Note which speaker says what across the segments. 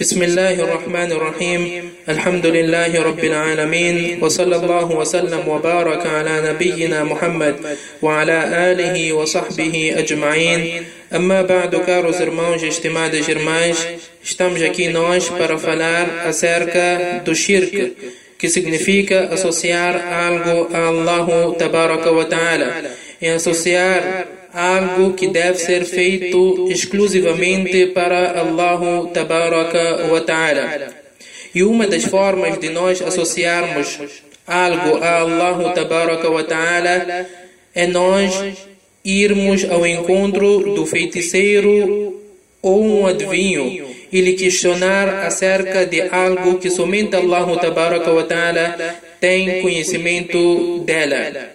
Speaker 1: بسم الله الرحمن الرحيم. الحمد لله رب العالمين. وصلى الله وسلم وبارك على نبينا محمد وعلى آله وصحبه أجمعين. أما بعد كارو زرمانج اجتماع دي جرمانج اجتمج اكي نوش برفالار أسيرك دو شيرك كي سيغنفيك أسوسيار ألغو الله تبارك وتعالى يعني أسوسيار algo que deve ser feito exclusivamente para Allah tabaraka wa ta'ala. E uma das formas de nós associarmos algo a Allah tabaraka wa ta'ala é nós irmos ao encontro do feiticeiro ou um adivinho e lhe questionar acerca de algo que somente Allah tabaraka wa ta'ala tem conhecimento dela.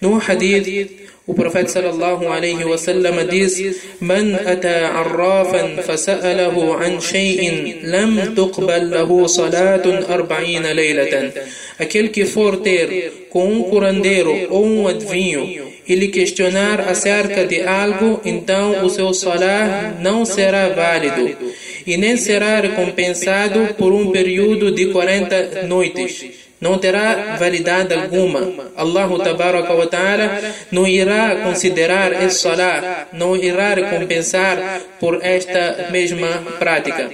Speaker 1: No hadith o profeta sallallahu alaihi wasallam diz: "Man ata arrafan fasa'alahu an shay'in lam tuqbal lahu salatun 40 laylatan." Aquele que for ter com um curandeiro ou um adivinho e lhe questionar acerca de algo, então o seu salah não será válido e nem será recompensado por um período de 40 noites não terá validade alguma. Allah wa ta'ala não irá considerar esse salah, não irá recompensar por esta mesma prática.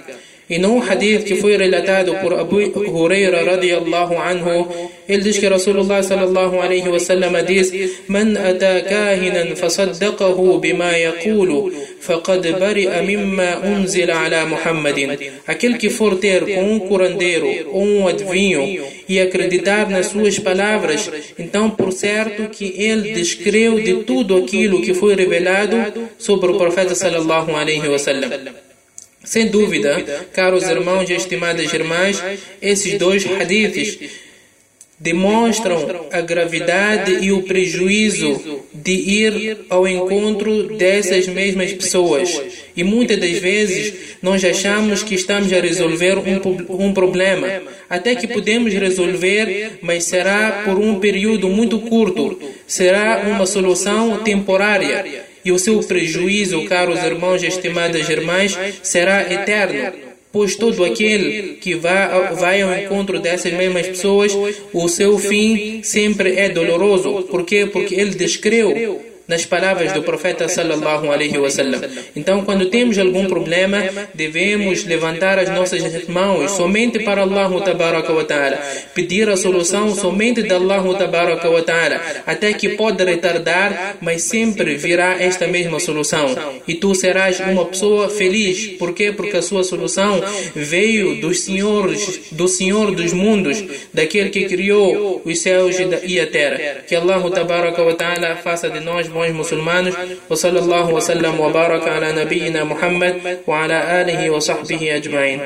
Speaker 1: E num hadith que foi relatado por Abu Huraira radiallahu anhu, ele diz que Rasulullah sallallahu alaihi wasallam diz: "Man ata kahinan fasaddaqahu bima yaqulu, faqad bari'a mimma unzila ala Muhammadin." Aquele que for ter com um curandeiro ou um adivinho e acreditar nas suas palavras, então por certo que ele descreu de tudo aquilo que foi revelado sobre o profeta sallallahu alaihi wasallam. Sem dúvida, caros irmãos e estimadas irmãs, esses dois hadiths demonstram a gravidade e o prejuízo de ir ao encontro dessas mesmas pessoas. E muitas das vezes nós achamos que estamos a resolver um, um problema, até que podemos resolver, mas será por um período muito curto, será uma solução temporária e o seu prejuízo, caros irmãos e estimadas irmãs, será eterno. Pois todo aquele que vai, vai ao encontro dessas mesmas pessoas, o seu fim sempre é doloroso. Por quê? Porque ele descreu nas palavras do profeta sallallahu alaihi wasallam. Então, quando temos algum problema, devemos levantar as nossas mãos somente para Allah tabaraka wa ta'ala, pedir a solução somente de Allah tabaraka wa ta'ala, até que pode retardar, mas sempre virá esta mesma solução. E tu serás uma pessoa feliz. Por quê? Porque a sua solução veio dos senhores, do Senhor dos mundos, daquele que criou os céus e a terra. Que Allah tabaraka wa ta'ala faça de nós bons اخواني مسلمان وصلى الله وسلم وبارك على نبينا محمد وعلى آله وصحبه أجمعين.